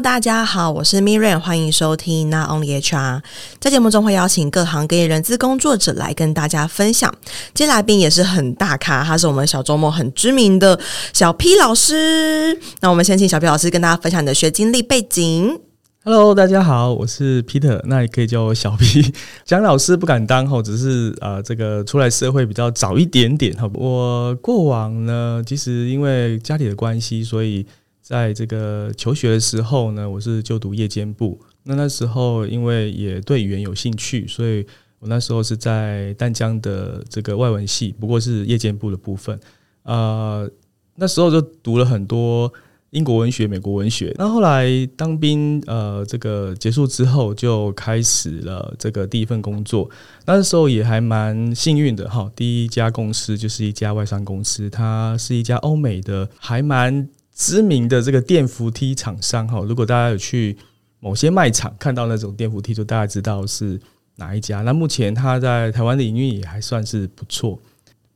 大家好，我是 Miriam，欢迎收听 Not Only HR。在节目中会邀请各行各业人资工作者来跟大家分享。今天来宾也是很大咖，他是我们小周末很知名的小 P 老师。那我们先请小 P 老师跟大家分享你的学经历背景。Hello，大家好，我是 Peter，那也可以叫我小 P。讲老师不敢当哈，只是呃，这个出来社会比较早一点点哈。我过往呢，其实因为家里的关系，所以在这个求学的时候呢，我是就读夜间部。那那时候因为也对语言有兴趣，所以我那时候是在淡江的这个外文系，不过是夜间部的部分。呃，那时候就读了很多。英国文学、美国文学，那后来当兵，呃，这个结束之后就开始了这个第一份工作。那时候也还蛮幸运的哈，第一家公司就是一家外商公司，它是一家欧美的还蛮知名的这个电扶梯厂商哈。如果大家有去某些卖场看到那种电扶梯，就大家知道是哪一家。那目前它在台湾的营运也还算是不错。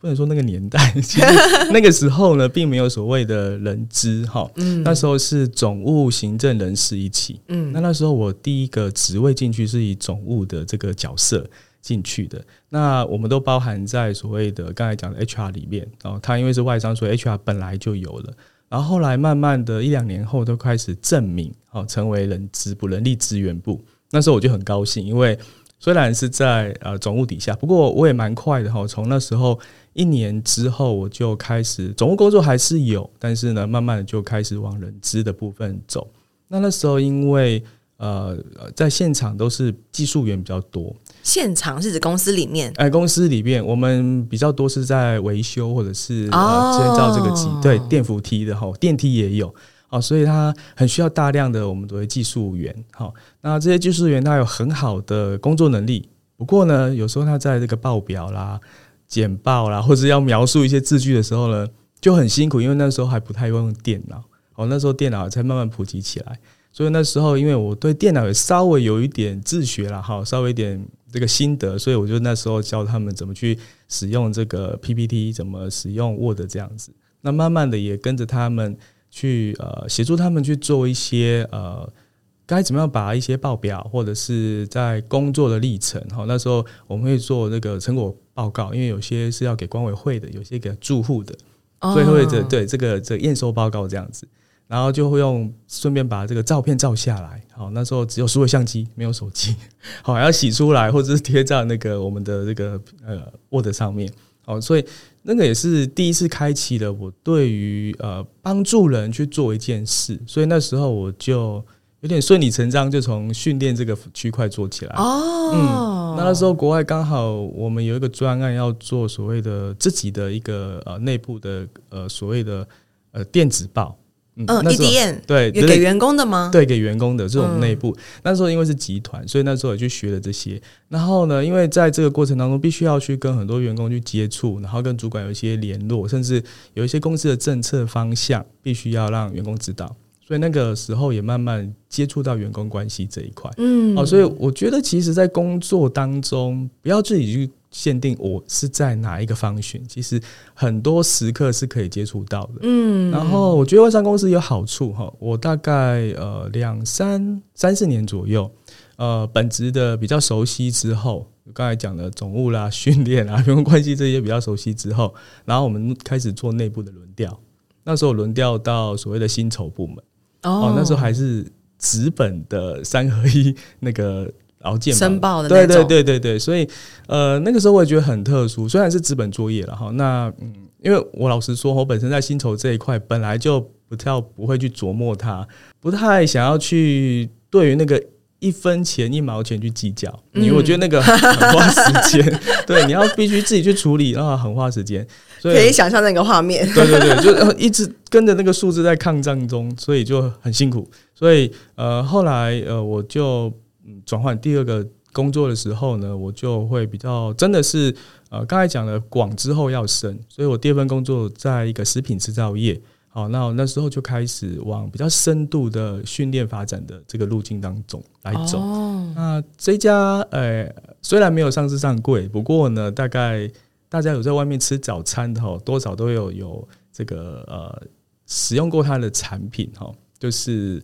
不能说那个年代，其实那个时候呢，并没有所谓的人资哈。嗯，那时候是总务、行政、人事一起。嗯，那那时候我第一个职位进去是以总务的这个角色进去的。那我们都包含在所谓的刚才讲的 HR 里面。然后他因为是外商，所以 HR 本来就有了。然后后来慢慢的一两年后，都开始证明哦成为人资部、人力资源部。那时候我就很高兴，因为虽然是在呃总务底下，不过我也蛮快的哈。从那时候。一年之后，我就开始总务工作还是有，但是呢，慢慢的就开始往人资的部分走。那那时候因为呃，在现场都是技术员比较多，现场是指公司里面？哎，公司里面我们比较多是在维修或者是呃建造这个机，对，电扶梯的哈，电梯也有啊，所以它很需要大量的我们作为技术员。好，那这些技术员他有很好的工作能力，不过呢，有时候他在这个报表啦。简报啦，或者要描述一些字句的时候呢，就很辛苦，因为那时候还不太用电脑，哦，那时候电脑才慢慢普及起来，所以那时候因为我对电脑也稍微有一点自学了，哈，稍微一点这个心得，所以我就那时候教他们怎么去使用这个 PPT，怎么使用 Word 这样子，那慢慢的也跟着他们去呃协助他们去做一些呃。该怎么样把一些报表或者是在工作的历程，哈，那时候我们会做那个成果报告，因为有些是要给管委会的，有些给住户的，所以会这对这个这个验收报告这样子，然后就会用顺便把这个照片照下来，好，那时候只有数位相机，没有手机，好，还要洗出来或者是贴在那个我们的这个呃 Word 上面，好，所以那个也是第一次开启了我对于呃帮助人去做一件事，所以那时候我就。有点顺理成章，就从训练这个区块做起来。哦，嗯，那那时候国外刚好我们有一个专案要做所谓的自己的一个呃内部的呃所谓的呃电子报。嗯，EDM 对，给员工的吗？对，给员工的这种内部。那时候因为是集团，所以那时候也去学了这些。然后呢，因为在这个过程当中，必须要去跟很多员工去接触，然后跟主管有一些联络，甚至有一些公司的政策方向，必须要让员工知道。所以那个时候也慢慢接触到员工关系这一块，嗯，哦，所以我觉得其实，在工作当中，不要自己去限定我是在哪一个方选，其实很多时刻是可以接触到的，嗯。然后我觉得外商公司有好处哈，我大概呃两三三四年左右，呃，本职的比较熟悉之后，刚才讲的总务啦、训练啦、员工关系这些比较熟悉之后，然后我们开始做内部的轮调，那时候轮调到所谓的薪酬部门。哦，那时候还是纸本的三合一那个劳健申报的，对对对对对，所以呃那个时候我也觉得很特殊，虽然是资本作业了哈，那嗯，因为我老实说，我本身在薪酬这一块本来就不太不会去琢磨它，不太想要去对于那个。一分钱一毛钱去计较，因为我觉得那个 很花时间。对，你要必须自己去处理，然后很花时间。所以可以想象那个画面。对对对，就一直跟着那个数字在抗战中，所以就很辛苦。所以呃，后来呃，我就转换第二个工作的时候呢，我就会比较真的是呃，刚才讲的广之后要深，所以我第二份工作在一个食品制造业。好，那我那时候就开始往比较深度的训练发展的这个路径当中来走。哦、那这家呃、欸，虽然没有上市上柜，不过呢，大概大家有在外面吃早餐的哈，多少都有有这个呃使用过它的产品哈，就是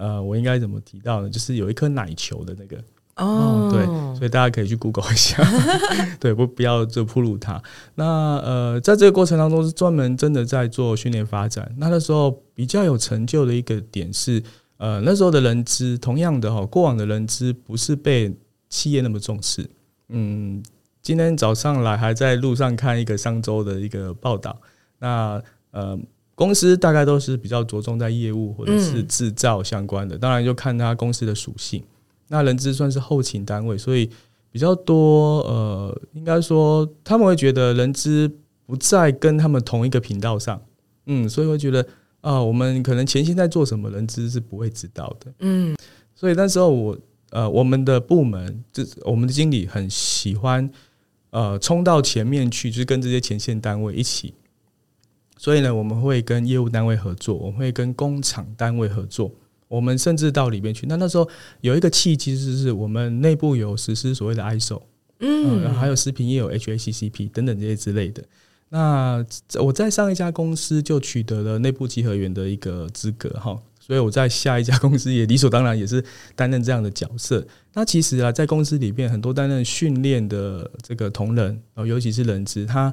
呃，我应该怎么提到呢？就是有一颗奶球的那个。哦，对，所以大家可以去 Google 一下，对，不不要就铺路它。那呃，在这个过程当中是专门真的在做训练发展。那那时候比较有成就的一个点是，呃，那时候的人资，同样的哈，过往的人资不是被企业那么重视。嗯，今天早上来还在路上看一个上周的一个报道，那呃，公司大概都是比较着重在业务或者是制造相关的，当然就看他公司的属性。那人资算是后勤单位，所以比较多呃，应该说他们会觉得人资不在跟他们同一个频道上，嗯，所以会觉得啊、呃，我们可能前线在做什么，人资是不会知道的，嗯，所以那时候我呃，我们的部门就我们的经理很喜欢呃冲到前面去，就是跟这些前线单位一起，所以呢，我们会跟业务单位合作，我们会跟工厂单位合作。我们甚至到里面去。那那时候有一个契机，就是我们内部有实施所谓的 ISO，嗯，然后还有食品业有 HACCP 等等这些之类的。那我在上一家公司就取得了内部稽核员的一个资格哈，所以我在下一家公司也理所当然也是担任这样的角色。那其实啊，在公司里面很多担任训练的这个同仁，尤其是人资，他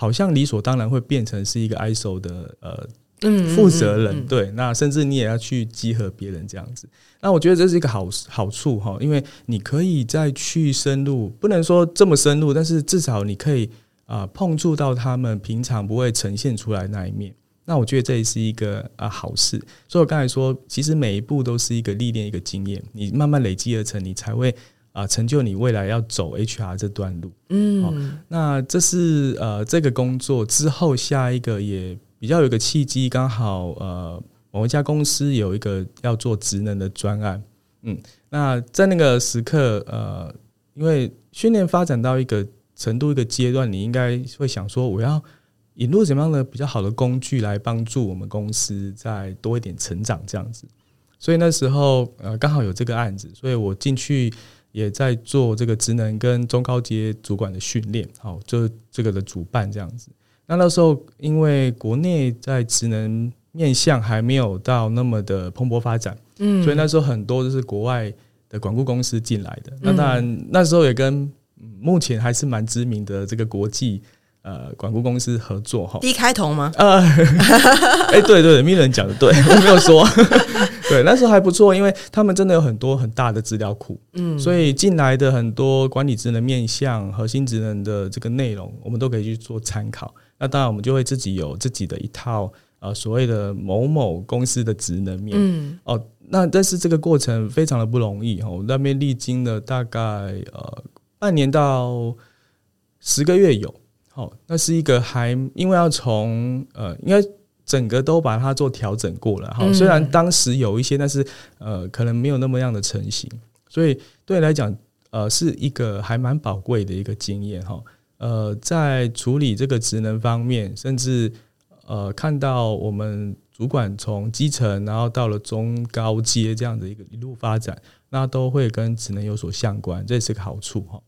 好像理所当然会变成是一个 ISO 的呃。嗯，负责人对，那甚至你也要去集合别人这样子。那我觉得这是一个好好处哈，因为你可以再去深入，不能说这么深入，但是至少你可以啊碰触到他们平常不会呈现出来那一面。那我觉得这也是一个啊好事。所以我刚才说，其实每一步都是一个历练，一个经验，你慢慢累积而成，你才会啊成就你未来要走 HR 这段路。嗯，那这是呃这个工作之后下一个也。比较有一个契机，刚好呃，某一家公司有一个要做职能的专案，嗯，那在那个时刻，呃，因为训练发展到一个程度、一个阶段，你应该会想说，我要引入什么样的比较好的工具来帮助我们公司再多一点成长，这样子。所以那时候呃，刚好有这个案子，所以我进去也在做这个职能跟中高阶主管的训练，好，就这个的主办这样子。那那时候，因为国内在职能面向还没有到那么的蓬勃发展，嗯，所以那时候很多都是国外的管顾公司进来的。那当然，那时候也跟目前还是蛮知名的这个国际呃管顾公司合作哈。D 开头吗？呃，哎，对对对，Miller 讲的对，我没有说。对，那时候还不错，因为他们真的有很多很大的资料库，嗯，所以进来的很多管理职能面向、核心职能的这个内容，我们都可以去做参考。那当然，我们就会自己有自己的一套呃所谓的某某公司的职能面，嗯，哦，那但是这个过程非常的不容易哈，我那边历经了大概呃半年到十个月有，好，那是一个还因为要从呃应该整个都把它做调整过了哈，虽然当时有一些，但是呃可能没有那么样的成型，所以对你来讲呃是一个还蛮宝贵的一个经验哈。呃，在处理这个职能方面，甚至呃，看到我们主管从基层，然后到了中高阶这样的一个一路发展，那都会跟职能有所相关，这也是个好处哈。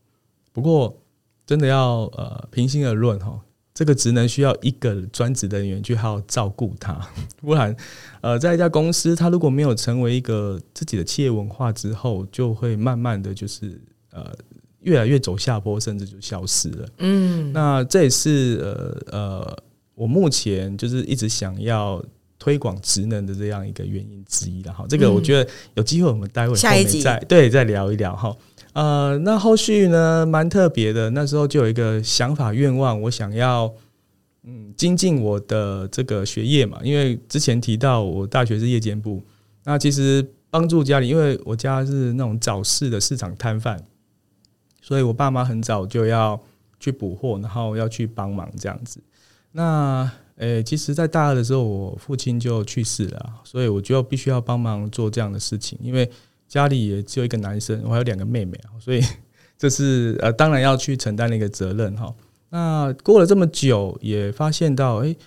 不过，真的要呃平心而论哈，这个职能需要一个专职的人员去好好照顾它，不然呃，在一家公司，它如果没有成为一个自己的企业文化之后，就会慢慢的就是呃。越来越走下坡，甚至就消失了。嗯，那这也是呃呃，我目前就是一直想要推广职能的这样一个原因之一了哈。这个我觉得有机会我们待会后面再对再聊一聊哈。呃，那后续呢蛮特别的，那时候就有一个想法愿望，我想要嗯精进我的这个学业嘛，因为之前提到我大学是夜间部，那其实帮助家里，因为我家是那种早市的市场摊贩。所以我爸妈很早就要去补货，然后要去帮忙这样子。那诶、欸，其实，在大二的时候，我父亲就去世了，所以我就必须要帮忙做这样的事情。因为家里也只有一个男生，我还有两个妹妹，所以这是呃，当然要去承担那个责任哈。那过了这么久，也发现到，诶、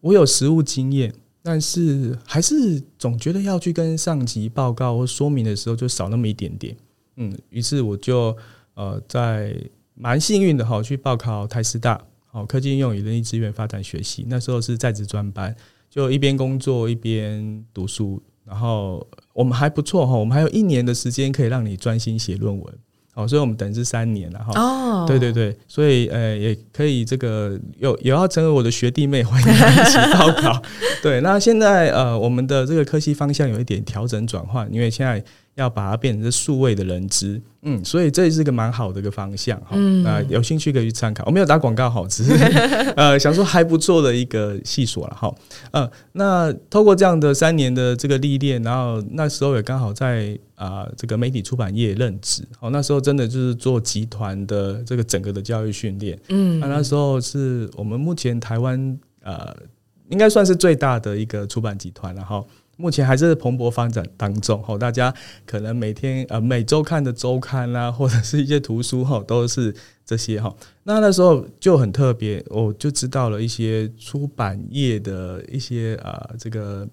我有实务经验，但是还是总觉得要去跟上级报告或说明的时候，就少那么一点点。嗯，于是我就。呃，在蛮幸运的哈，去报考台师大，好科技应用与人力资源发展学习。那时候是在职专班，就一边工作一边读书，然后我们还不错哈，我们还有一年的时间可以让你专心写论文。哦，所以我们等于是三年了哈。哦，对对对，所以呃，也可以这个有有要成为我的学弟妹，欢迎一起报考。对，那现在呃，我们的这个科系方向有一点调整转换，因为现在。要把它变成是数位的人知，嗯，所以这也是个蛮好的一个方向哈。嗯，那有兴趣可以去参考。我没有打广告好，只是 呃想说还不错的一个细所了哈。呃，那透过这样的三年的这个历练，然后那时候也刚好在啊、呃、这个媒体出版业任职。哦，那时候真的就是做集团的这个整个的教育训练。嗯，那那时候是我们目前台湾呃应该算是最大的一个出版集团了哈。目前还是蓬勃发展当中，吼，大家可能每天呃每周看的周刊啦，或者是一些图书，吼，都是这些哈。那那时候就很特别，我就知道了一些出版业的一些啊，这个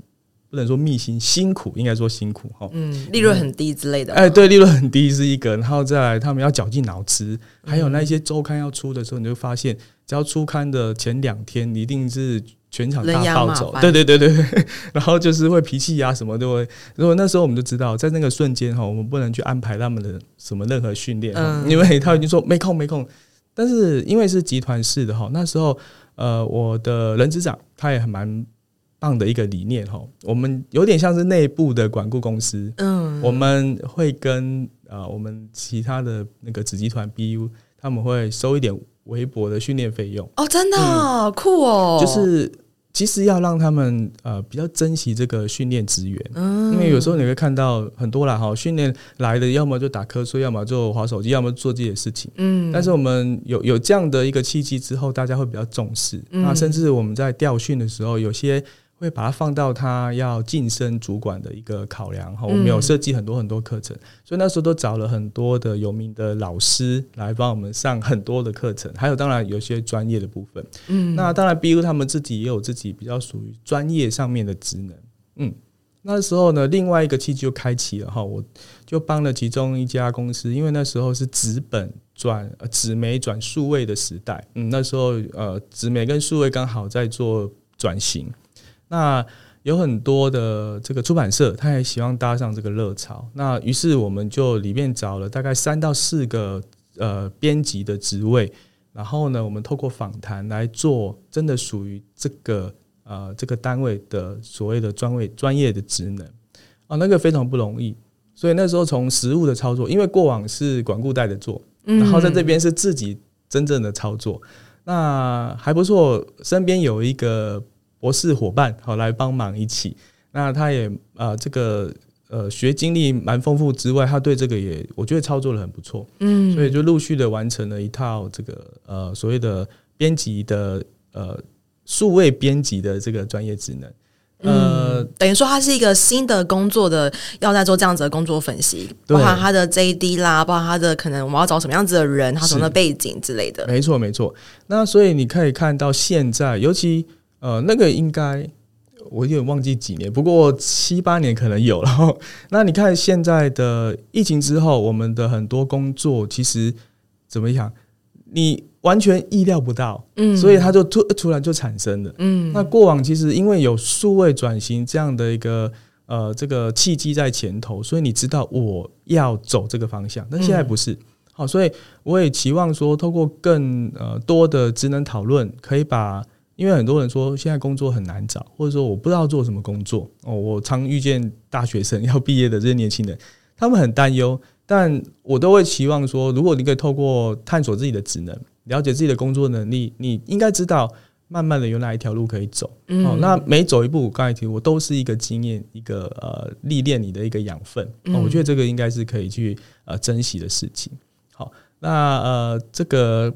不能说秘辛，辛苦应该说辛苦哈。嗯，利润很低之类的。哎，对，利润很低是一个，然后再来他们要绞尽脑汁，还有那些周刊要出的时候，你就发现只要出刊的前两天，你一定是。全场大暴走，对对对对对，然后就是会脾气呀，什么都会。如果那时候我们就知道，在那个瞬间哈，我们不能去安排他们的什么任何训练，嗯、因为他已经说没空没空。但是因为是集团式的哈，那时候呃，我的人资长他也很蛮棒的一个理念哈，我们有点像是内部的管顾公司，嗯，我们会跟呃我们其他的那个子集团 BU，他们会收一点微薄的训练费用。哦，真的、嗯、酷哦，就是。其实要让他们呃比较珍惜这个训练资源，嗯，因为有时候你会看到很多啦哈，训练来的要么就打瞌睡，要么就划手机，要么做自己的事情，嗯。但是我们有有这样的一个契机之后，大家会比较重视，那甚至我们在调训的时候，有些。会把它放到他要晋升主管的一个考量哈，我们有设计很多很多课程，所以那时候都找了很多的有名的老师来帮我们上很多的课程，还有当然有些专业的部分，嗯，那当然，BU 他们自己也有自己比较属于专业上面的职能，嗯，那时候呢，另外一个契机就开启了哈，我就帮了其中一家公司，因为那时候是纸本转纸媒转数位的时代，嗯，那时候呃纸媒跟数位刚好在做转型。那有很多的这个出版社，他也希望搭上这个热潮。那于是我们就里面找了大概三到四个呃编辑的职位，然后呢，我们透过访谈来做真的属于这个呃这个单位的所谓的专位专业的职能啊，那个非常不容易。所以那时候从实物的操作，因为过往是管顾带的做，然后在这边是自己真正的操作，那还不错。身边有一个。博士伙伴好来帮忙一起，那他也啊、呃、这个呃学经历蛮丰富之外，他对这个也我觉得操作的很不错，嗯，所以就陆续的完成了一套这个呃所谓的编辑的呃数位编辑的这个专业职能，呃，嗯、等于说他是一个新的工作的要在做这样子的工作分析，包含他的 JD 啦，包含他的可能我们要找什么样子的人，他什么的背景之类的，没错没错。那所以你可以看到现在，尤其。呃，那个应该我有点忘记几年，不过七八年可能有了。那你看现在的疫情之后，我们的很多工作其实怎么讲？你完全意料不到，嗯，所以它就突突然就产生了，嗯。那过往其实因为有数位转型这样的一个呃这个契机在前头，所以你知道我要走这个方向，但现在不是。好，所以我也期望说，透过更呃多的职能讨论，可以把。因为很多人说现在工作很难找，或者说我不知道做什么工作哦。我常遇见大学生 要毕业的这些年轻人，他们很担忧，但我都会期望说，如果你可以透过探索自己的职能，了解自己的工作能力，你应该知道慢慢的有哪一条路可以走。哦，那每走一步，我刚才提，我都是一个经验，一个呃历练你的一个养分。我觉得这个应该是可以去呃珍惜的事情。好，那呃这个。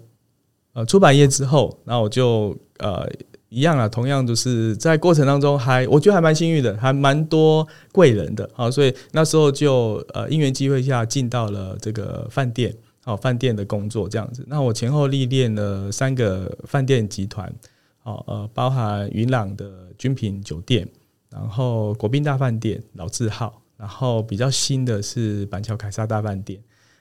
呃，出版业之后，那我就呃一样啊，同样就是在过程当中还我觉得还蛮幸运的，还蛮多贵人的啊，所以那时候就呃因缘机会下进到了这个饭店，好饭店的工作这样子。那我前后历练了三个饭店集团，好呃包含云朗的君品酒店，然后国宾大饭店老字号，然后比较新的是板桥凯撒大饭店。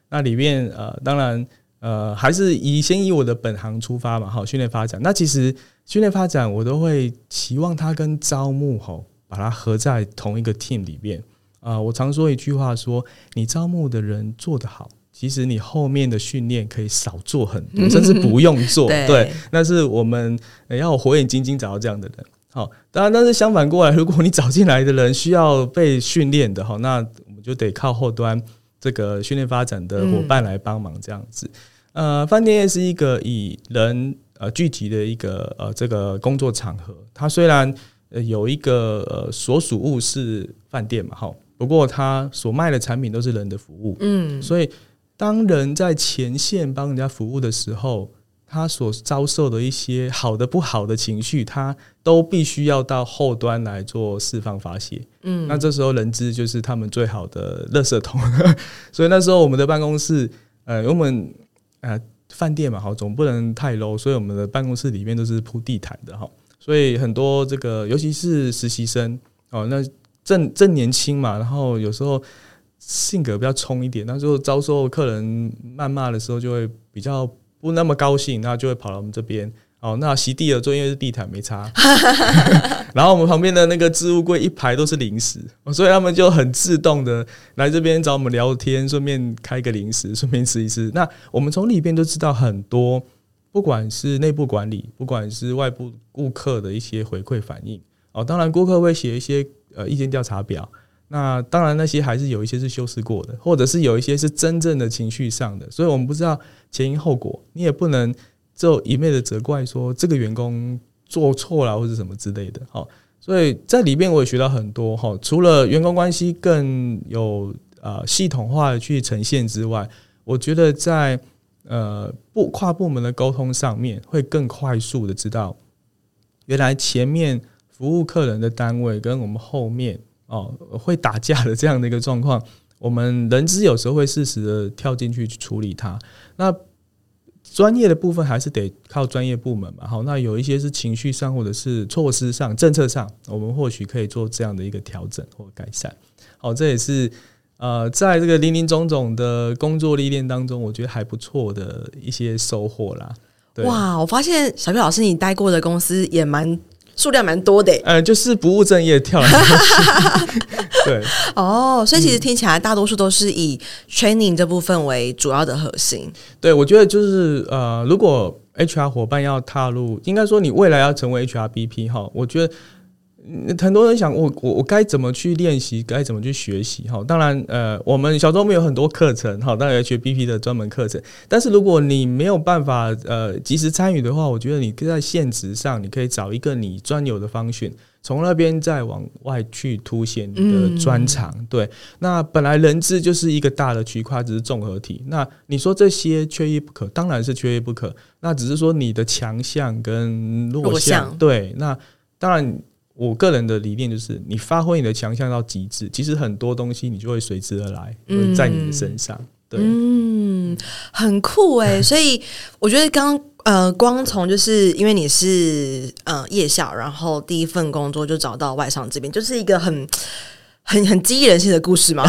那里面呃当然。呃，还是以先以我的本行出发嘛，好，训练发展。那其实训练发展，我都会期望它跟招募吼把它合在同一个 team 里面啊、呃。我常说一句话说，你招募的人做得好，其实你后面的训练可以少做很多，甚至不用做。对，对，那是我们要火眼金睛找到这样的人。好，当然，但是相反过来，如果你找进来的人需要被训练的，哈，那我们就得靠后端这个训练发展的伙伴来帮忙这样子。呃，饭店业是一个以人呃聚集的一个呃这个工作场合，它虽然呃有一个呃所属物是饭店嘛，哈，不过它所卖的产品都是人的服务，嗯，所以当人在前线帮人家服务的时候。他所遭受的一些好的、不好的情绪，他都必须要到后端来做释放发泄。嗯，那这时候人资就是他们最好的垃圾桶。所以那时候我们的办公室，呃，我们呃饭店嘛，好，总不能太 low，所以我们的办公室里面都是铺地毯的哈。所以很多这个，尤其是实习生哦，那正正年轻嘛，然后有时候性格比较冲一点，那时候遭受客人谩骂的时候，就会比较。不那么高兴，那就会跑到我们这边。哦，那席地而坐，因为是地毯没擦。然后我们旁边的那个置物柜一排都是零食，所以他们就很自动的来这边找我们聊天，顺便开个零食，顺便吃一吃。那我们从里边就知道很多，不管是内部管理，不管是外部顾客的一些回馈反应。哦，当然顾客会写一些呃意见调查表。那当然，那些还是有一些是修饰过的，或者是有一些是真正的情绪上的，所以我们不知道前因后果，你也不能就一味的责怪说这个员工做错了或者什么之类的。好，所以在里面我也学到很多哈，除了员工关系更有呃系统化的去呈现之外，我觉得在呃部跨部门的沟通上面会更快速的知道，原来前面服务客人的单位跟我们后面。哦，会打架的这样的一个状况，我们人资有时候会适时的跳进去处理它。那专业的部分还是得靠专业部门嘛。好，那有一些是情绪上或者是措施上、政策上，我们或许可以做这样的一个调整或改善。好，这也是呃，在这个林林总总的工作历练当中，我觉得还不错的一些收获啦。哇，我发现小 P 老师你待过的公司也蛮。数量蛮多的，呃，就是不务正业跳来跳去，对，哦，所以其实听起来大多数都是以 training 这部分为主要的核心。对，我觉得就是呃，如果 HR 伙伴要踏入，应该说你未来要成为 HRBP 哈，我觉得。很多人想我我我该怎么去练习，该怎么去学习？哈，当然，呃，我们小周末有很多课程，哈，当然 HBP 的专门课程。但是如果你没有办法呃及时参与的话，我觉得你在现职上，你可以找一个你专有的 function，从那边再往外去凸显你的专长。嗯、对，那本来人资就是一个大的区块，只是综合体。那你说这些缺一不可，当然是缺一不可。那只是说你的强项跟。弱项。对，那当然。我个人的理念就是，你发挥你的强项到极致，其实很多东西你就会随之而来，嗯在你的身上。对，嗯，很酷诶。所以我觉得刚呃，光从就是因为你是呃夜校，然后第一份工作就找到外商这边，就是一个很很很激励人心的故事嘛。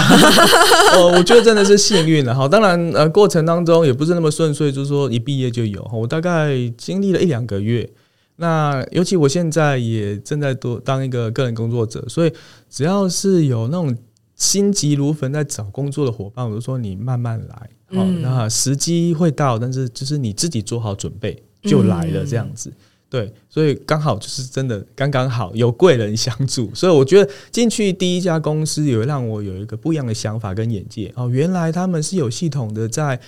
呃，我觉得真的是幸运了哈。当然呃，过程当中也不是那么顺遂，就是说一毕业就有。我大概经历了一两个月。那尤其我现在也正在多当一个个人工作者，所以只要是有那种心急如焚在找工作的伙伴，我就说你慢慢来，好，那时机会到，但是就是你自己做好准备就来了这样子，对，所以刚好就是真的刚刚好有贵人相助，所以我觉得进去第一家公司有让我有一个不一样的想法跟眼界哦，原来他们是有系统的在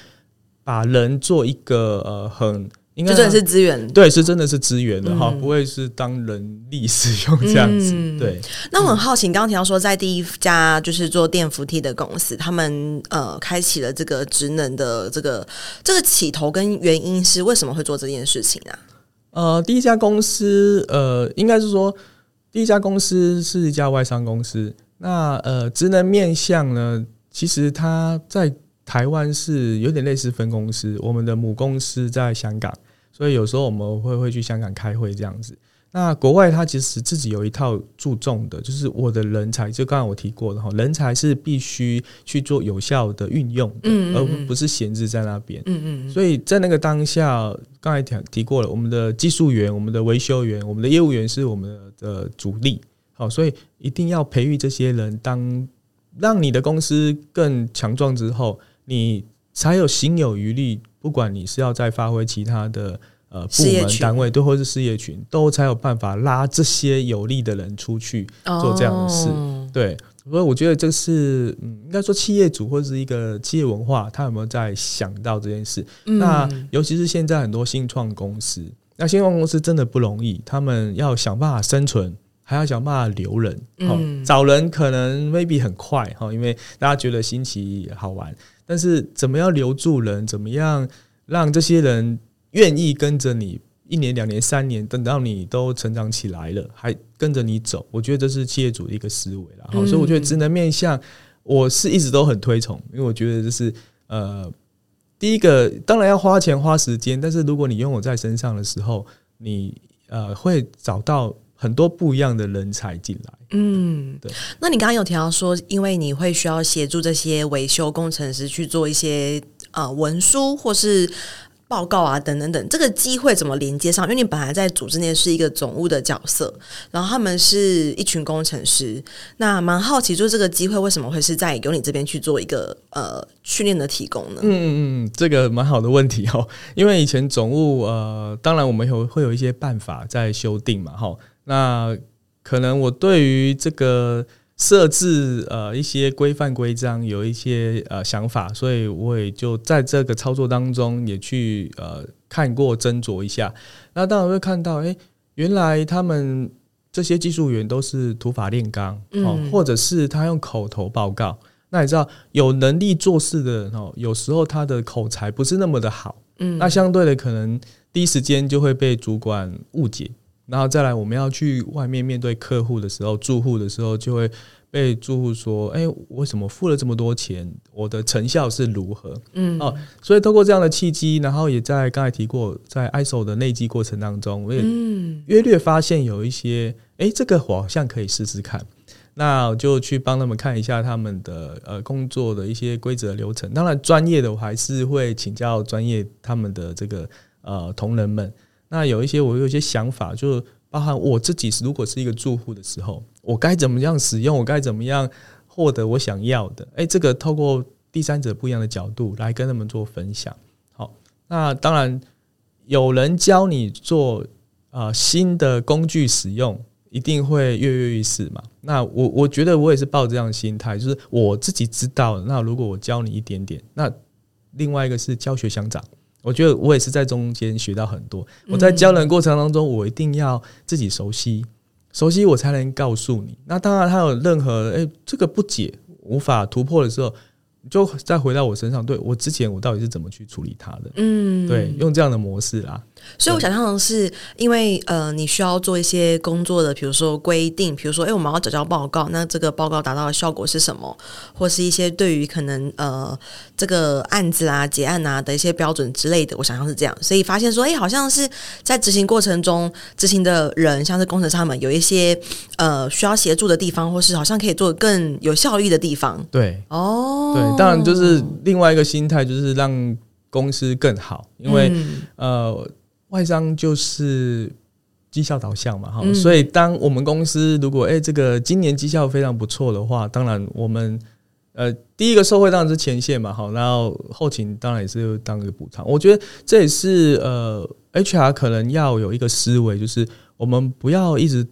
把人做一个呃很。应该真的是资源，对，是真的是资源的哈，嗯、不会是当人力使用这样子。嗯、对，那我很好奇，刚刚提到说，在第一家就是做电扶梯的公司，他们呃开启了这个职能的这个这个起头跟原因是为什么会做这件事情啊？呃，第一家公司呃，应该是说第一家公司是一家外商公司。那呃，职能面向呢，其实它在。台湾是有点类似分公司，我们的母公司在香港，所以有时候我们会会去香港开会这样子。那国外它其实自己有一套注重的，就是我的人才，就刚才我提过的哈，人才是必须去做有效的运用的，嗯嗯嗯，而不是闲置在那边。嗯嗯嗯，所以在那个当下，刚才提提过了，我们的技术员、我们的维修员、我们的业务员是我们的主力。好，所以一定要培育这些人，当让你的公司更强壮之后，你才有心有余力。不管你是要再发挥其他的呃部门单位，对，或是事业群，都才有办法拉这些有利的人出去做这样的事。哦、对，所以我觉得这是嗯，应该说企业主或者是一个企业文化，他有没有在想到这件事？嗯、那尤其是现在很多新创公司，那新创公司真的不容易，他们要想办法生存，还要想办法留人。嗯，找人可能 maybe 很快哈，因为大家觉得新奇好玩。但是怎么样留住人？怎么样让这些人愿意跟着你一年、两年、三年，等到你都成长起来了，还跟着你走？我觉得这是企业主的一个思维啦。所以我觉得职能面向，我是一直都很推崇，因为我觉得这是呃，第一个当然要花钱花时间，但是如果你拥有在身上的时候，你呃会找到。很多不一样的人才进来，嗯，对。那你刚刚有提到说，因为你会需要协助这些维修工程师去做一些呃文书或是报告啊，等等等，这个机会怎么连接上？因为你本来在组织内是一个总务的角色，然后他们是一群工程师，那蛮好奇，就是这个机会为什么会是在由你这边去做一个呃训练的提供呢？嗯嗯嗯，这个蛮好的问题哦，因为以前总务呃，当然我们有会有一些办法在修订嘛，哈。那可能我对于这个设置呃一些规范规章有一些呃想法，所以我也就在这个操作当中也去呃看过斟酌一下。那当然会看到，哎，原来他们这些技术员都是土法炼钢哦，或者是他用口头报告。那你知道有能力做事的人哦，有时候他的口才不是那么的好，嗯，那相对的可能第一时间就会被主管误解。然后再来，我们要去外面面对客户的时候，住户的时候，就会被住户说：“哎，为什么付了这么多钱，我的成效是如何？”嗯，哦，所以透过这样的契机，然后也在刚才提过，在 ISO 的内稽过程当中，我也约略发现有一些，哎，这个我好像可以试试看。那我就去帮他们看一下他们的呃工作的一些规则流程。当然，专业的我还是会请教专业他们的这个呃同仁们。那有一些我有一些想法，就包含我自己是如果是一个住户的时候，我该怎么样使用，我该怎么样获得我想要的？诶，这个透过第三者不一样的角度来跟他们做分享。好，那当然有人教你做啊、新的工具使用，一定会跃跃欲试嘛。那我我觉得我也是抱这样的心态，就是我自己知道，那如果我教你一点点，那另外一个是教学相长。我觉得我也是在中间学到很多。我在教人过程当中，我一定要自己熟悉，熟悉我才能告诉你。那当然，他有任何诶这个不解、无法突破的时候。就再回到我身上，对，我之前我到底是怎么去处理他的？嗯，对，用这样的模式啦。所以我想象的是，因为呃，你需要做一些工作的，比如说规定，比如说，哎，我们要缴交报告，那这个报告达到的效果是什么？或是一些对于可能呃这个案子啊、结案啊的一些标准之类的，我想象是这样。所以发现说，哎，好像是在执行过程中，执行的人像是工程师他们有一些呃需要协助的地方，或是好像可以做更有效率的地方。对，哦，对。当然，就是另外一个心态，就是让公司更好，因为、嗯、呃，外商就是绩效导向嘛，哈、嗯，所以当我们公司如果哎、欸，这个今年绩效非常不错的话，当然我们呃，第一个受惠当然是前线嘛，好，然后后勤当然也是当一个补偿。我觉得这也是呃，HR 可能要有一个思维，就是我们不要一直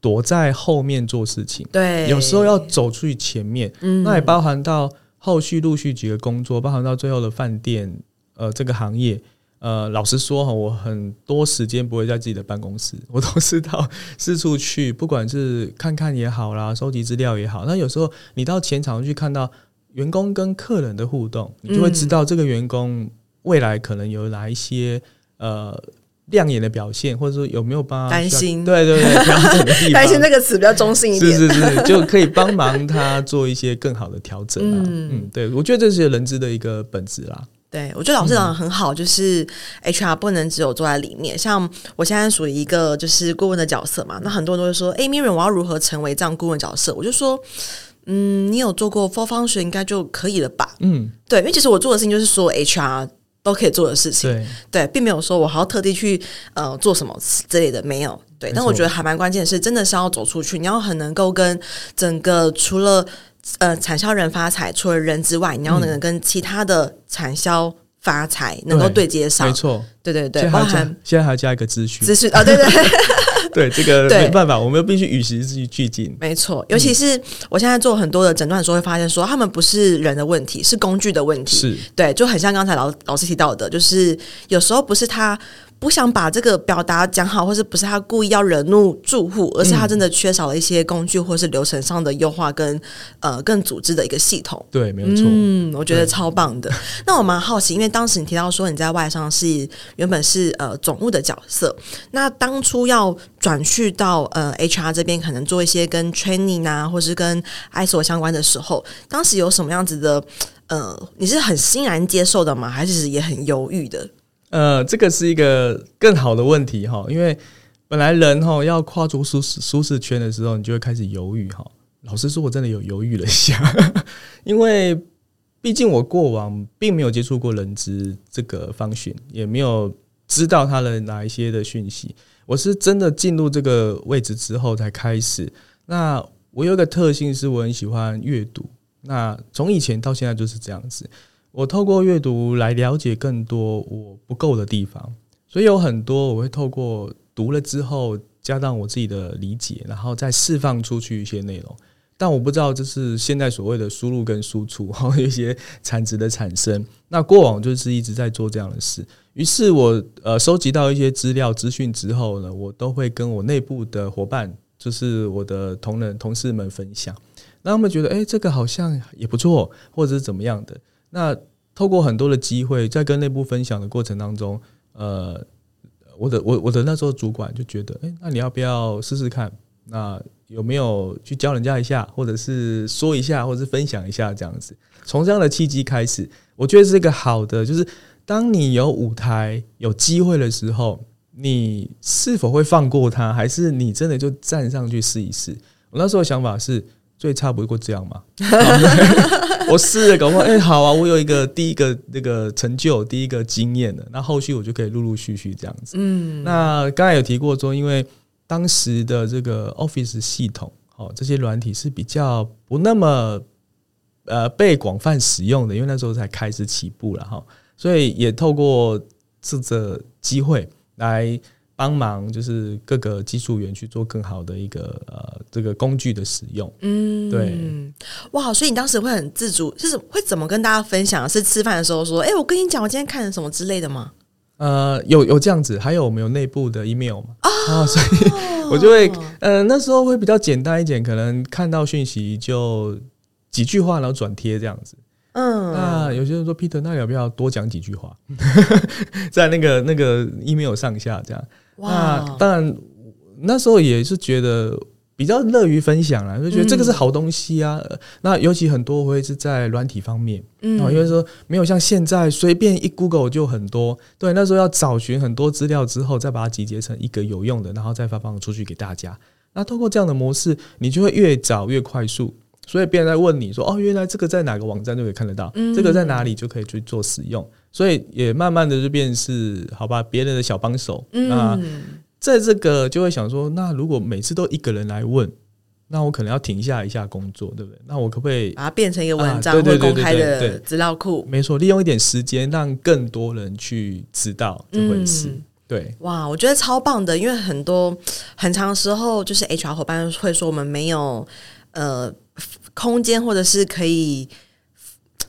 躲在后面做事情，对，有时候要走出去前面，嗯，那也包含到。后续陆续几个工作，包含到最后的饭店，呃，这个行业，呃，老实说哈，我很多时间不会在自己的办公室，我都是到四处去，不管是看看也好啦，收集资料也好。那有时候你到前场去看到员工跟客人的互动，你就会知道这个员工未来可能有哪一些呃。亮眼的表现，或者说有没有帮他担心？对对对，调整的地方。担心这个词比较中性一点。是是是，就可以帮忙他做一些更好的调整啊。嗯，嗯，对，我觉得这是人资的一个本质啦。对，我觉得老师讲的很好，就是 HR 不能只有坐在里面。像我现在属于一个就是顾问的角色嘛，那很多人都会说：“哎，Mirren，我要如何成为这样顾问角色？”我就说：“嗯，你有做过 Four Function 应该就可以了吧？”嗯，对，因为其实我做的事情就是说 HR。都可以做的事情。对，对，并没有说我还要特地去呃做什么之类的，没有。对，但我觉得还蛮关键的是，真的是要走出去，你要很能够跟整个除了呃产销人发财，除了人之外，你要能够跟其他的产销发财能够对接上。没错，对对对，包含现在还要加一个资讯，资讯啊，对对。对 这个 没办法，我们必须与时俱进。没错，尤其是我现在做很多的诊断的时候，会发现说他们不是人的问题，是工具的问题。是对，就很像刚才老老师提到的，就是有时候不是他。不想把这个表达讲好，或是不是他故意要惹怒住户，而是他真的缺少了一些工具，或是流程上的优化跟呃更组织的一个系统。对，没有错。嗯，我觉得超棒的。那我蛮好奇，因为当时你提到说你在外商是原本是呃总务的角色，那当初要转去到呃 HR 这边，可能做一些跟 training 啊，或是跟 ISO 相关的时候，当时有什么样子的呃，你是很欣然接受的吗？还是也很犹豫的？呃，这个是一个更好的问题哈，因为本来人哈要跨出舒适舒适圈的时候，你就会开始犹豫哈。老实说，我真的有犹豫了一下，因为毕竟我过往并没有接触过人资这个方讯，也没有知道他的哪一些的讯息。我是真的进入这个位置之后才开始。那我有一个特性是我很喜欢阅读，那从以前到现在就是这样子。我透过阅读来了解更多我不够的地方，所以有很多我会透过读了之后加上我自己的理解，然后再释放出去一些内容。但我不知道这是现在所谓的输入跟输出，哈，一些产值的产生。那过往就是一直在做这样的事。于是我呃收集到一些资料资讯之后呢，我都会跟我内部的伙伴，就是我的同仁同事们分享，让他们觉得诶，这个好像也不错，或者是怎么样的。那透过很多的机会，在跟内部分享的过程当中，呃，我的我我的那时候主管就觉得，诶，那你要不要试试看？那有没有去教人家一下，或者是说一下，或者是分享一下这样子？从这样的契机开始，我觉得是一个好的，就是当你有舞台、有机会的时候，你是否会放过他，还是你真的就站上去试一试？我那时候的想法是。最差不过这样嘛，我试了搞不好，哎，好啊，我有一个第一个那个成就，第一个经验的，那后续我就可以陆陆续续这样子。嗯，那刚才有提过说，因为当时的这个 Office 系统，哦，这些软体是比较不那么呃被广泛使用的，因为那时候才开始起步了哈，所以也透过这个机会来。帮忙就是各个技术员去做更好的一个呃这个工具的使用，嗯，对，哇，所以你当时会很自主，就是会怎么跟大家分享？是吃饭的时候说，哎、欸，我跟你讲，我今天看了什么之类的吗？呃，有有这样子，还有我们有内部的 email 嘛？啊，所以 我就会，呃，那时候会比较简单一点，可能看到讯息就几句话，然后转贴这样子。嗯，那有些人说 Peter，那要不要多讲几句话，在那个那个 email 上下这样？哇，那当然，那时候也是觉得比较乐于分享啦，就觉得这个是好东西啊。嗯、那尤其很多会是在软体方面，嗯，因为说没有像现在随便一 Google 就很多。对，那时候要找寻很多资料之后，再把它集结成一个有用的，然后再发放出去给大家。那通过这样的模式，你就会越找越快速。所以别人在问你说：“哦，原来这个在哪个网站就可以看得到？嗯、这个在哪里就可以去做使用？”所以也慢慢的就变是好吧，别人的小帮手。嗯、那在这个就会想说，那如果每次都一个人来问，那我可能要停下一下工作，对不对？那我可不可以把它变成一个文章或公开的资料库？没错，利用一点时间让更多人去知道这回事。嗯、对，哇，我觉得超棒的，因为很多很长时候就是 HR 伙伴会说我们没有呃。空间或者是可以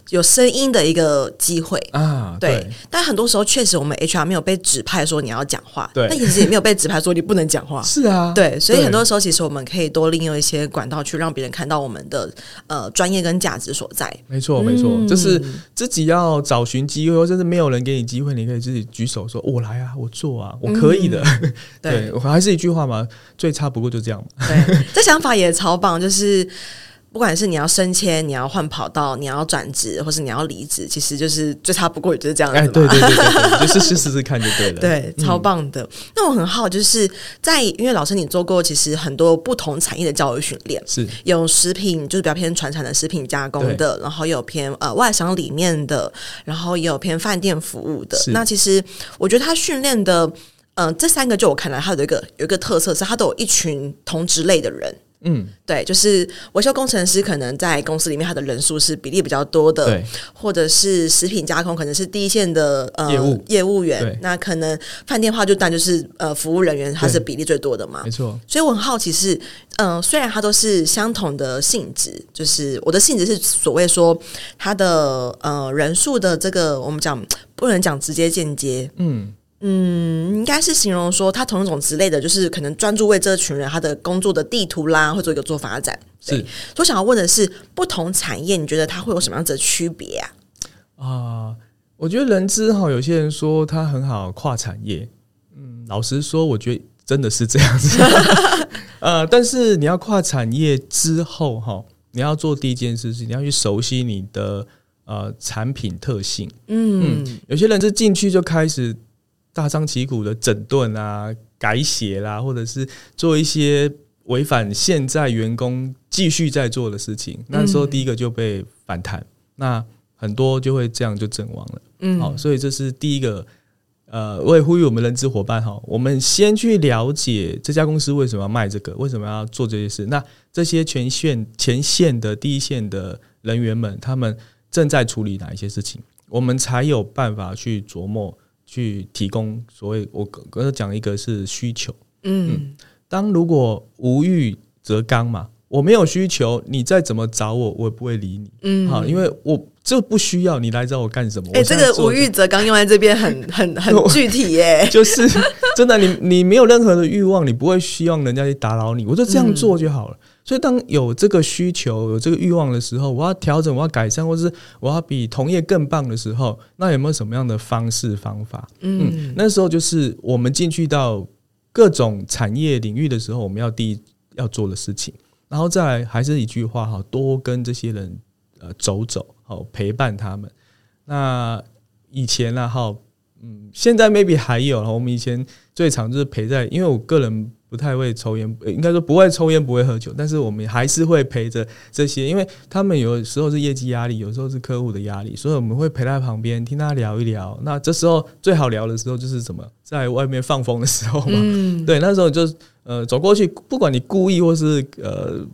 有声音的一个机会啊，对。对，但很多时候确实我们 HR 没有被指派说你要讲话，对。但其实也没有被指派说你不能讲话，是啊，对。所以很多时候其实我们可以多利用一些管道去让别人看到我们的呃专业跟价值所在。没错，没错，就是自己要找寻机会，或者是没有人给你机会，你可以自己举手说：“我来啊，我做啊，我可以的。嗯” 对，我还是一句话嘛，最差不过就这样嘛。对，这想法也超棒，就是。不管是你要升迁，你要换跑道，你要转职，或是你要离职，其实就是最差不过也就是这样。哎，对对对对对，就是 试试看就对了。对，超棒的。嗯、那我很好，就是在因为老师你做过其实很多不同产业的教育训练，是有食品就是比较偏传产的食品加工的，然后也有偏呃外商里面的，然后也有偏饭店服务的。那其实我觉得他训练的。嗯、呃，这三个就我看来，它有一个有一个特色是，它都有一群同职类的人。嗯，对，就是维修工程师，可能在公司里面，他的人数是比例比较多的。对，或者是食品加工，可能是第一线的呃业务业务员。那可能饭店话，就当然就是呃服务人员，他是比例最多的嘛。没错。所以我很好奇是，嗯、呃，虽然它都是相同的性质，就是我的性质是所谓说它的呃人数的这个，我们讲不能讲直接间接。嗯。嗯，应该是形容说他同一种职类的，就是可能专注为这群人他的工作的地图啦，会做一个做发展。是，所以我想要问的是，不同产业你觉得它会有什么样子的区别啊？啊、呃，我觉得人资哈，有些人说他很好跨产业，嗯，老实说，我觉得真的是这样子。呃，但是你要跨产业之后哈，你要做第一件事是你要去熟悉你的呃产品特性。嗯，嗯，有些人是进去就开始。大张旗鼓的整顿啊、改写啦，或者是做一些违反现在员工继续在做的事情，那时候第一个就被反弹，嗯、那很多就会这样就阵亡了。嗯，好，所以这是第一个。呃，我也呼吁我们人资伙伴哈，我们先去了解这家公司为什么要卖这个，为什么要做这些事。那这些前线、前线的第一线的人员们，他们正在处理哪一些事情，我们才有办法去琢磨。去提供所谓我刚刚讲一个是需求，嗯，嗯，当如果无欲则刚嘛，我没有需求，你再怎么找我，我也不会理你，嗯，好，因为我这不需要你来找我干什么？哎、欸，这个无欲则刚用在这边很 很很具体耶，就是真的，你你没有任何的欲望，你不会希望人家去打扰你，我就这样做就好了。嗯所以，当有这个需求、有这个欲望的时候，我要调整、我要改善，或是我要比同业更棒的时候，那有没有什么样的方式方法？嗯，嗯，那时候就是我们进去到各种产业领域的时候，我们要第一要做的事情，然后再来还是一句话哈，多跟这些人呃走走，好陪伴他们。那以前呢，哈，嗯，现在 maybe 还有，我们以前最常就是陪在，因为我个人。不太会抽烟，应该说不会抽烟，不会喝酒，但是我们还是会陪着这些，因为他们有时候是业绩压力，有时候是客户的压力，所以我们会陪在旁边听他聊一聊。那这时候最好聊的时候就是什么，在外面放风的时候嘛。嗯、对，那时候就呃走过去，不管你故意或是呃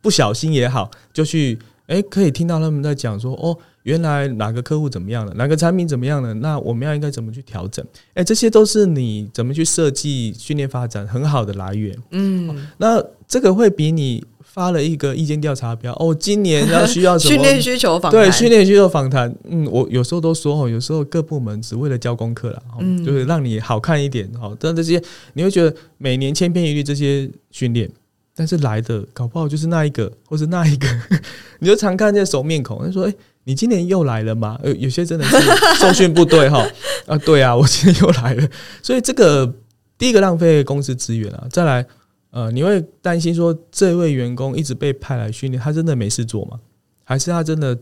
不小心也好，就去哎、欸、可以听到他们在讲说哦。原来哪个客户怎么样了？哪个产品怎么样了？那我们要应该怎么去调整？哎，这些都是你怎么去设计训练发展很好的来源。嗯，那这个会比你发了一个意见调查表哦，今年要需要什么 训练需求访谈？对，训练需求访谈。嗯，我有时候都说哦，有时候各部门只为了交功课了，嗯，就是让你好看一点。好，但这些你会觉得每年千篇一律这些训练，但是来的搞不好就是那一个，或是那一个，你就常看这些熟面孔，他说哎。你今年又来了吗？呃，有些真的是受训部队哈 啊，对啊，我今年又来了，所以这个第一个浪费公司资源啊。再来，呃，你会担心说，这位员工一直被派来训练，他真的没事做吗？还是他真的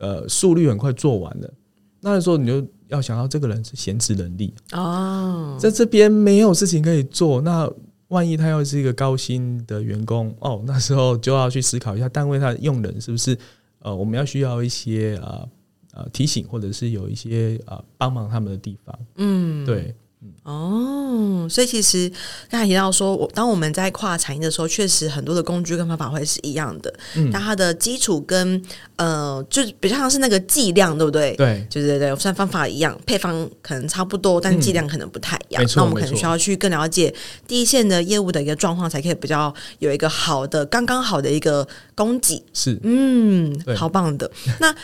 呃速率很快做完了？那时候你就要想到这个人是闲置能力哦，在这边没有事情可以做，那万一他又是一个高薪的员工哦，那时候就要去思考一下，单位他用人是不是？呃，我们要需要一些呃呃提醒，或者是有一些呃帮忙他们的地方。嗯，对。哦，所以其实刚才提到说，我当我们在跨产业的时候，确实很多的工具跟方法会是一样的。嗯，但它的基础跟呃，就比较像是那个剂量，对不对？对，就是对对，虽然方法一样，配方可能差不多，但剂量可能不太一样。嗯，那我们可能需要去更了解第一线的业务的一个状况，才可以比较有一个好的、刚刚好的一个供给。是，嗯，对好棒的。那。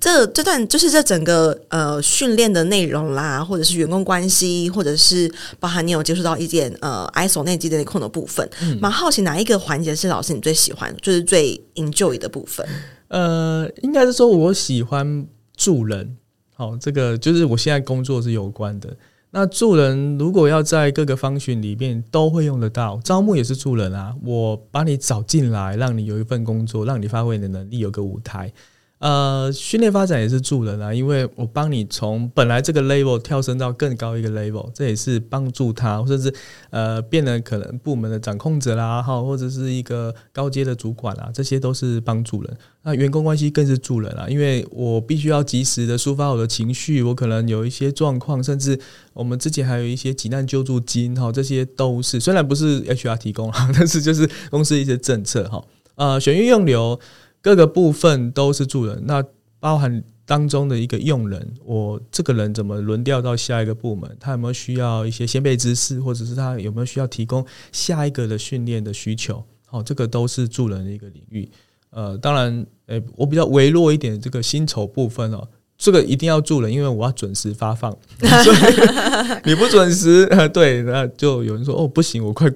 这这段就是这整个呃训练的内容啦，或者是员工关系，或者是包含你有接触到一点呃 ISO 内基的内控的部分，蛮、嗯、好奇哪一个环节是老师你最喜欢，就是最 enjoy 的部分？呃，应该是说我喜欢助人，好，这个就是我现在工作是有关的。那助人如果要在各个 function 里面都会用得到，招募也是助人啊。我把你找进来，让你有一份工作，让你发挥你的能力，有个舞台。呃，训练发展也是助人啊，因为我帮你从本来这个 level 跳升到更高一个 level，这也是帮助他，或者是呃变得可能部门的掌控者啦，哈，或者是一个高阶的主管啊，这些都是帮助人。那员工关系更是助人啊，因为我必须要及时的抒发我的情绪，我可能有一些状况，甚至我们之前还有一些急难救助金哈，这些都是虽然不是 HR 提供啊，但是就是公司一些政策哈，呃，选运用流。各个部分都是助人，那包含当中的一个用人，我这个人怎么轮调到下一个部门？他有没有需要一些先备知识，或者是他有没有需要提供下一个的训练的需求？好，这个都是助人的一个领域。呃，当然，诶，我比较微弱一点这个薪酬部分哦，这个一定要助人，因为我要准时发放，所以你不准时，对，那就有人说哦，不行，我快。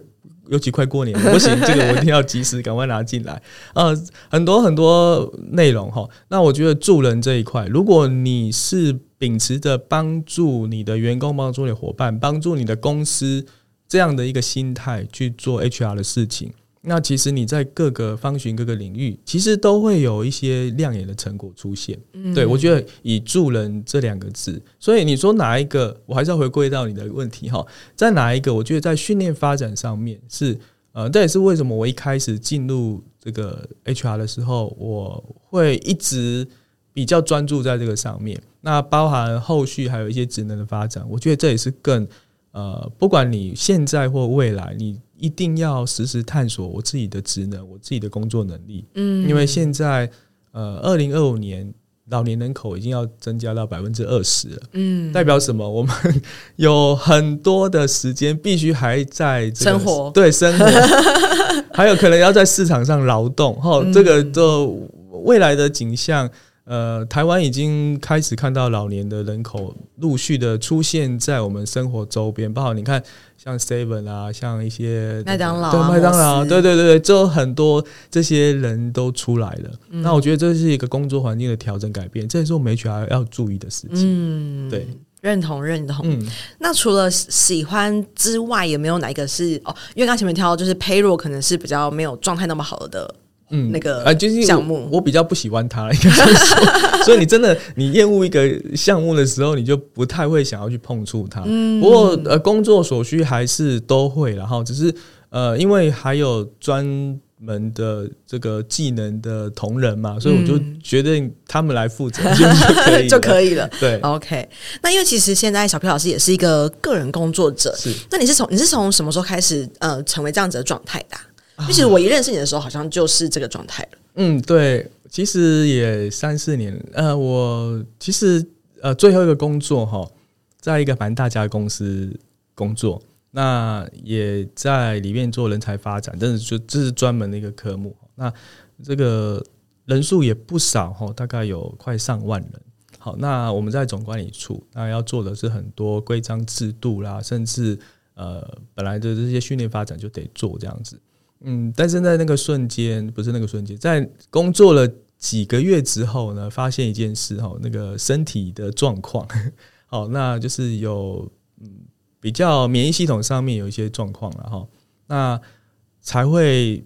尤其快过年了，不行，这个我一定要及时赶快拿进来。呃，很多很多内容哈。那我觉得助人这一块，如果你是秉持着帮助你的员工、帮助你的伙伴、帮助你的公司这样的一个心态去做 HR 的事情。那其实你在各个方寻各个领域，其实都会有一些亮眼的成果出现。嗯，对，我觉得以助人这两个字，所以你说哪一个，我还是要回归到你的问题哈，在哪一个？我觉得在训练发展上面是呃，这也是为什么我一开始进入这个 HR 的时候，我会一直比较专注在这个上面。那包含后续还有一些职能的发展，我觉得这也是更呃，不管你现在或未来你。一定要时时探索我自己的职能，我自己的工作能力。嗯，因为现在呃，二零二五年老年人口已经要增加到百分之二十了。嗯，代表什么？我们有很多的时间必须还在生活，对生活，还有可能要在市场上劳动。哈，这个就未来的景象。呃，台湾已经开始看到老年的人口陆续的出现在我们生活周边，包括你看像 Seven 啊，像一些麦当劳，对麦当劳，对对对对，就很多这些人都出来了。嗯、那我觉得这是一个工作环境的调整改变，这也是我们 HR 要注意的事情。嗯，对，认同认同。嗯，那除了喜欢之外，有没有哪一个是哦？因为刚前面挑就是 Payroll 可能是比较没有状态那么好的。嗯，那个啊，就是项目，我比较不喜欢它，应该这么说。所以你真的你厌恶一个项目的时候，你就不太会想要去碰触它。嗯，不过呃，工作所需还是都会，然后只是呃，因为还有专门的这个技能的同仁嘛，所以我就决定他们来负责就可以 就可以了。对，OK。那因为其实现在小皮老师也是一个个人工作者，是。那你是从你是从什么时候开始呃成为这样子的状态的？其实我一认识你的时候，好像就是这个状态了。嗯，对，其实也三四年。呃，我其实呃最后一个工作哈，在一个蛮大家公司工作，那也在里面做人才发展，但是就这是专门的一个科目。那这个人数也不少哈，大概有快上万人。好，那我们在总管理处，那要做的是很多规章制度啦，甚至呃本来的这些训练发展就得做这样子。嗯，但是在那个瞬间，不是那个瞬间，在工作了几个月之后呢，发现一件事哈，那个身体的状况，好，那就是有嗯比较免疫系统上面有一些状况了哈，那才会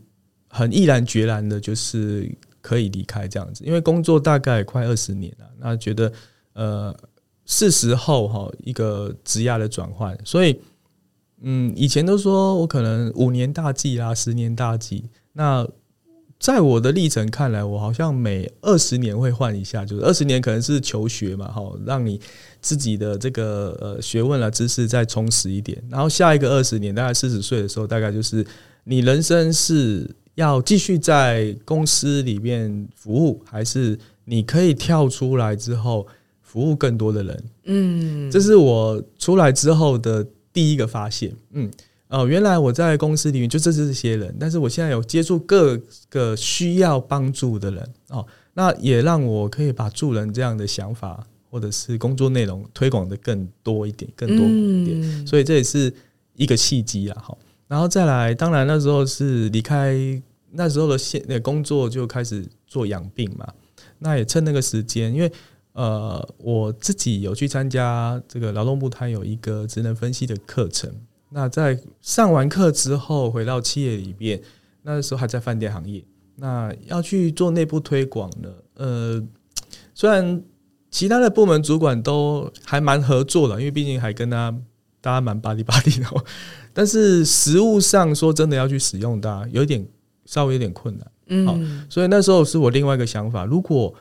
很毅然决然的，就是可以离开这样子，因为工作大概快二十年了，那觉得呃是时候哈一个职涯的转换，所以。嗯，以前都说我可能五年大计啦，十年大计。那在我的历程看来，我好像每二十年会换一下，就是二十年可能是求学嘛，哈，让你自己的这个呃学问啊知识再充实一点。然后下一个二十年，大概四十岁的时候，大概就是你人生是要继续在公司里面服务，还是你可以跳出来之后服务更多的人？嗯，这是我出来之后的。第一个发现，嗯，哦，原来我在公司里面就这这些人，但是我现在有接触各个需要帮助的人，哦，那也让我可以把助人这样的想法或者是工作内容推广的更多一点，更多一点，嗯，所以这也是一个契机啊，好，然后再来，当然那时候是离开那时候的现那工作就开始做养病嘛，那也趁那个时间，因为呃，我自己有去参加这个劳动部，它有一个职能分析的课程。那在上完课之后，回到企业里边，那时候还在饭店行业，那要去做内部推广呢。呃，虽然其他的部门主管都还蛮合作的，因为毕竟还跟他大家蛮巴里巴里的，但是实物上说真的要去使用它，有一点稍微有点困难。嗯，好，所以那时候是我另外一个想法，如果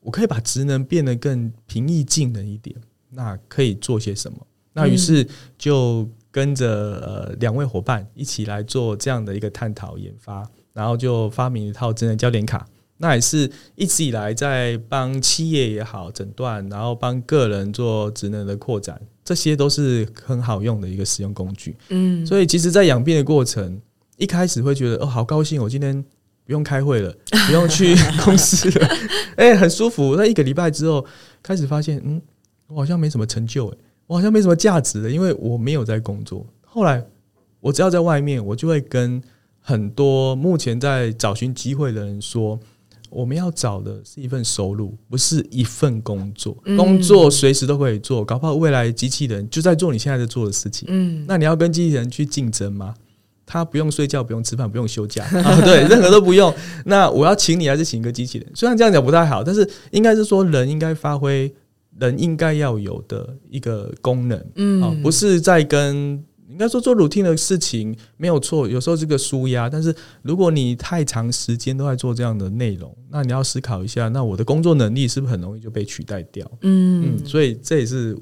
我可以把职能变得更平易近人一点，那可以做些什么？那于是就跟着呃两位伙伴一起来做这样的一个探讨研发，然后就发明一套职能焦点卡。那也是一直以来在帮企业也好诊断，然后帮个人做职能的扩展，这些都是很好用的一个使用工具。嗯，所以其实，在养病的过程，一开始会觉得哦，好高兴，我今天。不用开会了，不用去公司了，哎、欸，很舒服。那一个礼拜之后，开始发现，嗯，我好像没什么成就，哎，我好像没什么价值的，因为我没有在工作。后来，我只要在外面，我就会跟很多目前在找寻机会的人说，我们要找的是一份收入，不是一份工作。工作随时都可以做，搞不好未来机器人就在做你现在在做的事情。嗯，那你要跟机器人去竞争吗？他不用睡觉，不用吃饭，不用休假 啊，对，任何都不用。那我要请你，还是请一个机器人？虽然这样讲不太好，但是应该是说，人应该发挥人应该要有的一个功能，嗯，啊，不是在跟应该说做 routine 的事情没有错，有时候这个舒压。但是如果你太长时间都在做这样的内容，那你要思考一下，那我的工作能力是不是很容易就被取代掉？嗯嗯，所以这也是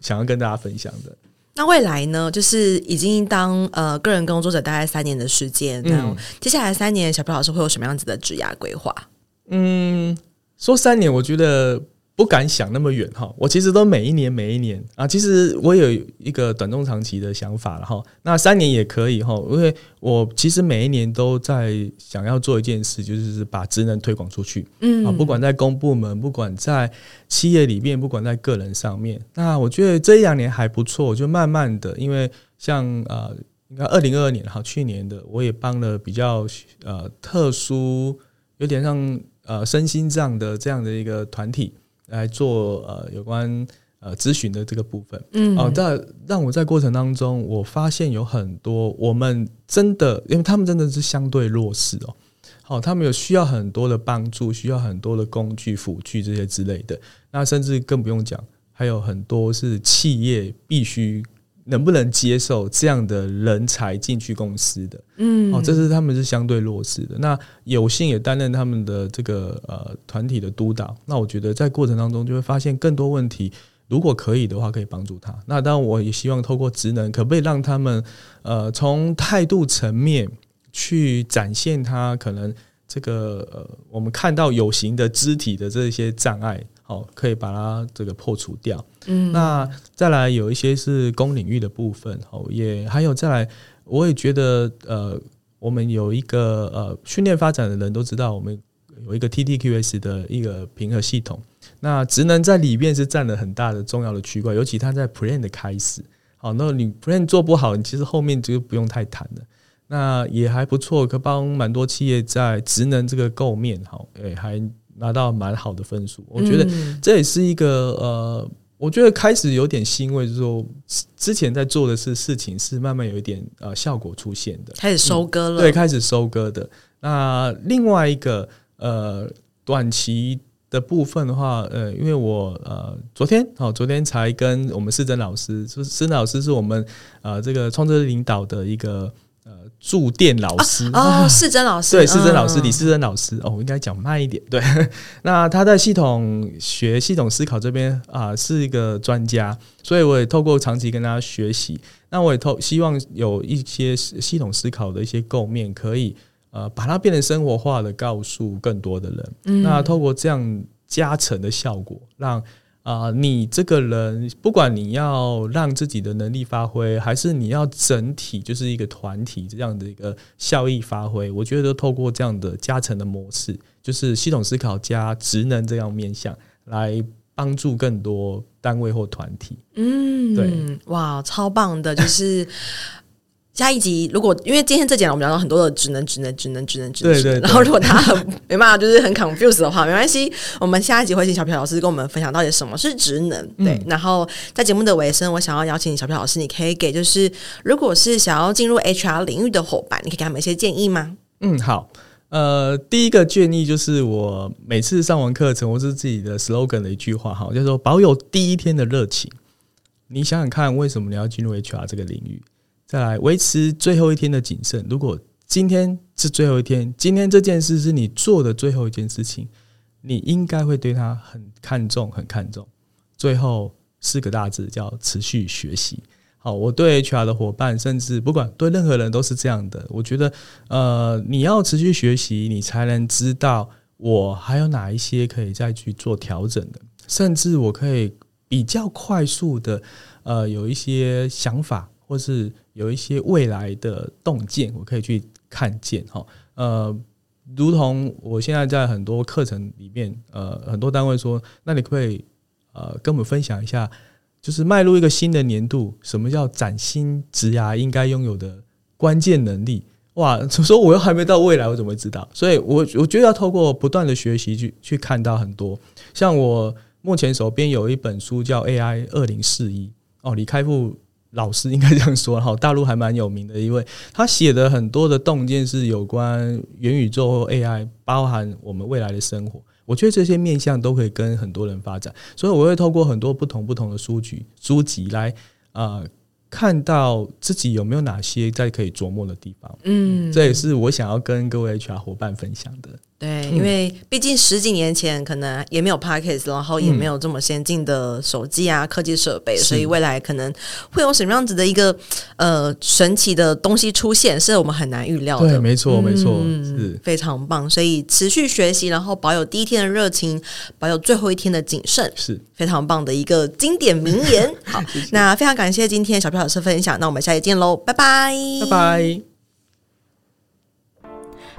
想要跟大家分享的。那未来呢？就是已经当呃个人工作者大概三年的时间，那、嗯、接下来三年，小朴老师会有什么样子的职涯规划？嗯，说三年，我觉得。不敢想那么远哈，我其实都每一年每一年啊，其实我有一个短中长期的想法了哈。那三年也可以哈，因为我其实每一年都在想要做一件事，就是把职能推广出去。嗯啊，不管在公部门，不管在企业里面，不管在个人上面。那我觉得这一两年还不错，就慢慢的，因为像呃，应该二零二二年哈，去年的我也帮了比较呃特殊，有点像呃身心障的这样的一个团体。来做呃有关呃咨询的这个部分，嗯，哦，但让我在过程当中，我发现有很多我们真的，因为他们真的是相对弱势哦，好，他们有需要很多的帮助，需要很多的工具辅具这些之类的，那甚至更不用讲，还有很多是企业必须。能不能接受这样的人才进去公司的？嗯，哦，这是他们是相对弱势的。那有幸也担任他们的这个呃团体的督导。那我觉得在过程当中就会发现更多问题。如果可以的话，可以帮助他。那当然，我也希望透过职能，可不可以让他们呃从态度层面去展现他可能这个呃我们看到有形的肢体的这些障碍。好，可以把它这个破除掉。嗯，那再来有一些是公领域的部分，好，也还有再来，我也觉得呃，我们有一个呃训练发展的人都知道，我们有一个 TTQS 的一个平衡系统。那职能在里面是占了很大的重要的区块，尤其它在 Plan 的开始。好，那你 Plan 做不好，你其实后面就不用太谈了。那也还不错，可帮蛮多企业在职能这个构面，好，诶，还。拿到蛮好的分数，我觉得这也是一个呃，我觉得开始有点欣慰，就是说之前在做的是事情是慢慢有一点呃效果出现的，开始收割了，对，开始收割的。那另外一个呃短期的部分的话，呃，因为我呃昨天哦，昨天才跟我们世珍老师，就是世珍老师是我们呃这个创作领导的一个。驻店老师哦，世珍老师对，世珍老师李世珍老师哦，我应该讲慢一点。对，那他在系统学、系统思考这边啊是一个专家，所以我也透过长期跟他学习，那我也透希望有一些系统思考的一些构面，可以呃把它变成生活化的，告诉更多的人。嗯，那透过这样加成的效果，让。啊、呃，你这个人，不管你要让自己的能力发挥，还是你要整体就是一个团体这样的一个效益发挥，我觉得都透过这样的加成的模式，就是系统思考加职能这样面向，来帮助更多单位或团体。嗯，对，哇，超棒的，就是。下一集如果因为今天这讲我们聊到很多的职能、职能、职能、职能、职能，对对对，然后如果他很没办法，就是很 confused 的话，没关系，我们下一集会请小朴老师跟我们分享到底什么是职能。对，嗯、然后在节目的尾声，我想要邀请小朴老师，你可以给就是如果是想要进入 HR 领域的伙伴，你可以给他们一些建议吗？嗯，好，呃，第一个建议就是我每次上完课程，或是自己的 slogan 的一句话，哈，就是说保有第一天的热情。你想想看，为什么你要进入 HR 这个领域？再来维持最后一天的谨慎。如果今天是最后一天，今天这件事是你做的最后一件事情，你应该会对它很看重，很看重。最后四个大字叫持续学习。好，我对 HR 的伙伴，甚至不管对任何人都是这样的。我觉得，呃，你要持续学习，你才能知道我还有哪一些可以再去做调整的，甚至我可以比较快速的，呃，有一些想法，或是。有一些未来的洞见，我可以去看见哈。呃，如同我现在在很多课程里面，呃，很多单位说，那你可可以呃跟我们分享一下，就是迈入一个新的年度，什么叫崭新职涯应该拥有的关键能力？哇，说我又还没到未来，我怎么会知道？所以我我觉得要透过不断的学习去去看到很多。像我目前手边有一本书叫 AI 二零四一哦，李开复。老师应该这样说，哈，大陆还蛮有名的一位，他写的很多的洞见是有关元宇宙或 AI，包含我们未来的生活。我觉得这些面向都可以跟很多人发展，所以我会透过很多不同不同的书籍书籍来啊。呃看到自己有没有哪些在可以琢磨的地方，嗯，这也是我想要跟各位 HR 伙伴分享的。对，因为毕竟十几年前可能也没有 Podcast，然后也没有这么先进的手机啊、科技设备，所以未来可能会有什么样子的一个呃神奇的东西出现，是我们很难预料的。对，没错，没错，嗯，是非常棒。所以持续学习，然后保有第一天的热情，保有最后一天的谨慎，是非常棒的一个经典名言。好，那非常感谢今天小票老师分享，那我们下期见喽，拜拜，拜拜。